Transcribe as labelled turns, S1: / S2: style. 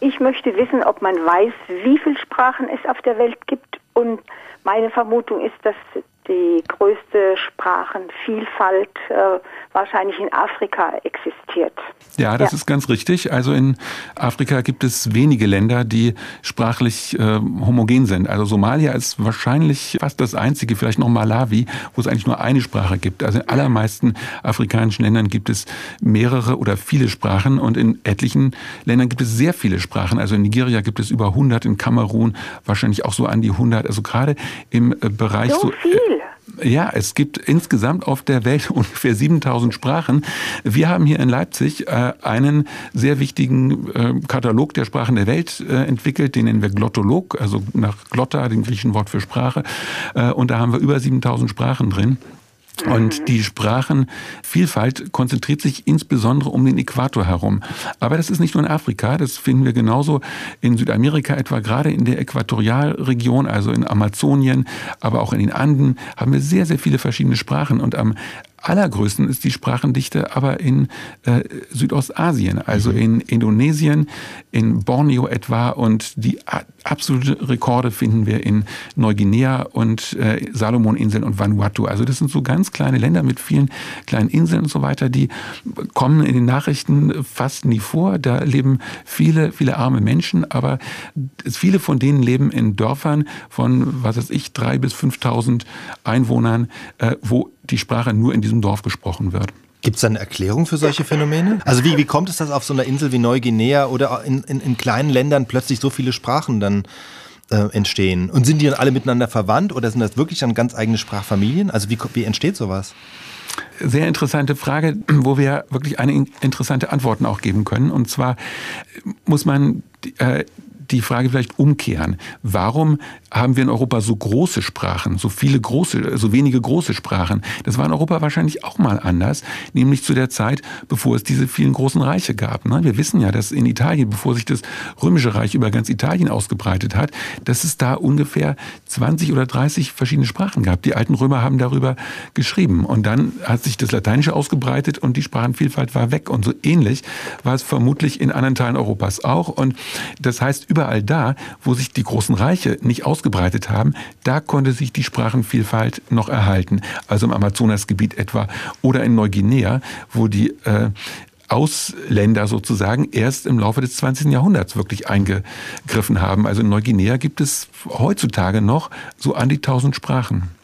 S1: Ich möchte wissen, ob man weiß, wie viele Sprachen es auf der Welt gibt. Und meine Vermutung ist, dass die größte Sprachenvielfalt äh, wahrscheinlich in Afrika existiert.
S2: Ja, das ja. ist ganz richtig. Also in Afrika gibt es wenige Länder, die sprachlich äh, homogen sind. Also Somalia ist wahrscheinlich fast das einzige, vielleicht noch Malawi, wo es eigentlich nur eine Sprache gibt. Also in allermeisten afrikanischen Ländern gibt es mehrere oder viele Sprachen und in etlichen Ländern gibt es sehr viele Sprachen. Also in Nigeria gibt es über 100, in Kamerun wahrscheinlich auch so an die 100. Also gerade im äh, Bereich
S1: so, so viel.
S2: Ja, es gibt insgesamt auf der Welt ungefähr 7000 Sprachen. Wir haben hier in Leipzig äh, einen sehr wichtigen äh, Katalog der Sprachen der Welt äh, entwickelt, den nennen wir Glottolog, also nach Glotta, dem griechischen Wort für Sprache. Und da haben wir über 7000 Sprachen drin. Und mhm. die Sprachenvielfalt konzentriert sich insbesondere um den Äquator herum. Aber das ist nicht nur in Afrika, das finden wir genauso in Südamerika, etwa gerade in der Äquatorialregion, also in Amazonien, aber auch in den Anden, haben wir sehr, sehr viele verschiedene Sprachen. Und am allergrößten ist die Sprachendichte aber in äh, Südostasien, also mhm. in Indonesien, in Borneo etwa und die absolute Rekorde finden wir in Neuguinea und äh, Salomoninseln und Vanuatu. Also das sind so ganz kleine Länder mit vielen kleinen Inseln und so weiter, die kommen in den Nachrichten fast nie vor. Da leben viele, viele arme Menschen, aber viele von denen leben in Dörfern von, was weiß ich, drei bis 5.000 Einwohnern, äh, wo die Sprache nur in diesem Dorf gesprochen wird.
S3: Gibt es eine Erklärung für solche Phänomene? Also wie, wie kommt es, dass auf so einer Insel wie Neuguinea oder in, in, in kleinen Ländern plötzlich so viele Sprachen dann äh, entstehen? Und sind die dann alle miteinander verwandt oder sind das wirklich dann ganz eigene Sprachfamilien? Also wie, wie entsteht sowas?
S2: Sehr interessante Frage, wo wir wirklich eine interessante Antworten auch geben können. Und zwar muss man äh, die Frage vielleicht umkehren. Warum haben wir in Europa so große Sprachen, so viele große, so wenige große Sprachen? Das war in Europa wahrscheinlich auch mal anders, nämlich zu der Zeit, bevor es diese vielen großen Reiche gab. Ne? Wir wissen ja, dass in Italien, bevor sich das Römische Reich über ganz Italien ausgebreitet hat, dass es da ungefähr 20 oder 30 verschiedene Sprachen gab. Die alten Römer haben darüber geschrieben. Und dann hat sich das Lateinische ausgebreitet und die Sprachenvielfalt war weg. Und so ähnlich war es vermutlich in anderen Teilen Europas auch. Und das heißt, überall da, wo sich die großen Reiche nicht ausgebreitet haben, da konnte sich die Sprachenvielfalt noch erhalten. Also im Amazonasgebiet etwa oder in Neuguinea, wo die äh, Ausländer sozusagen erst im Laufe des 20. Jahrhunderts wirklich eingegriffen haben. Also in Neuguinea gibt es heutzutage noch so an die 1000 Sprachen.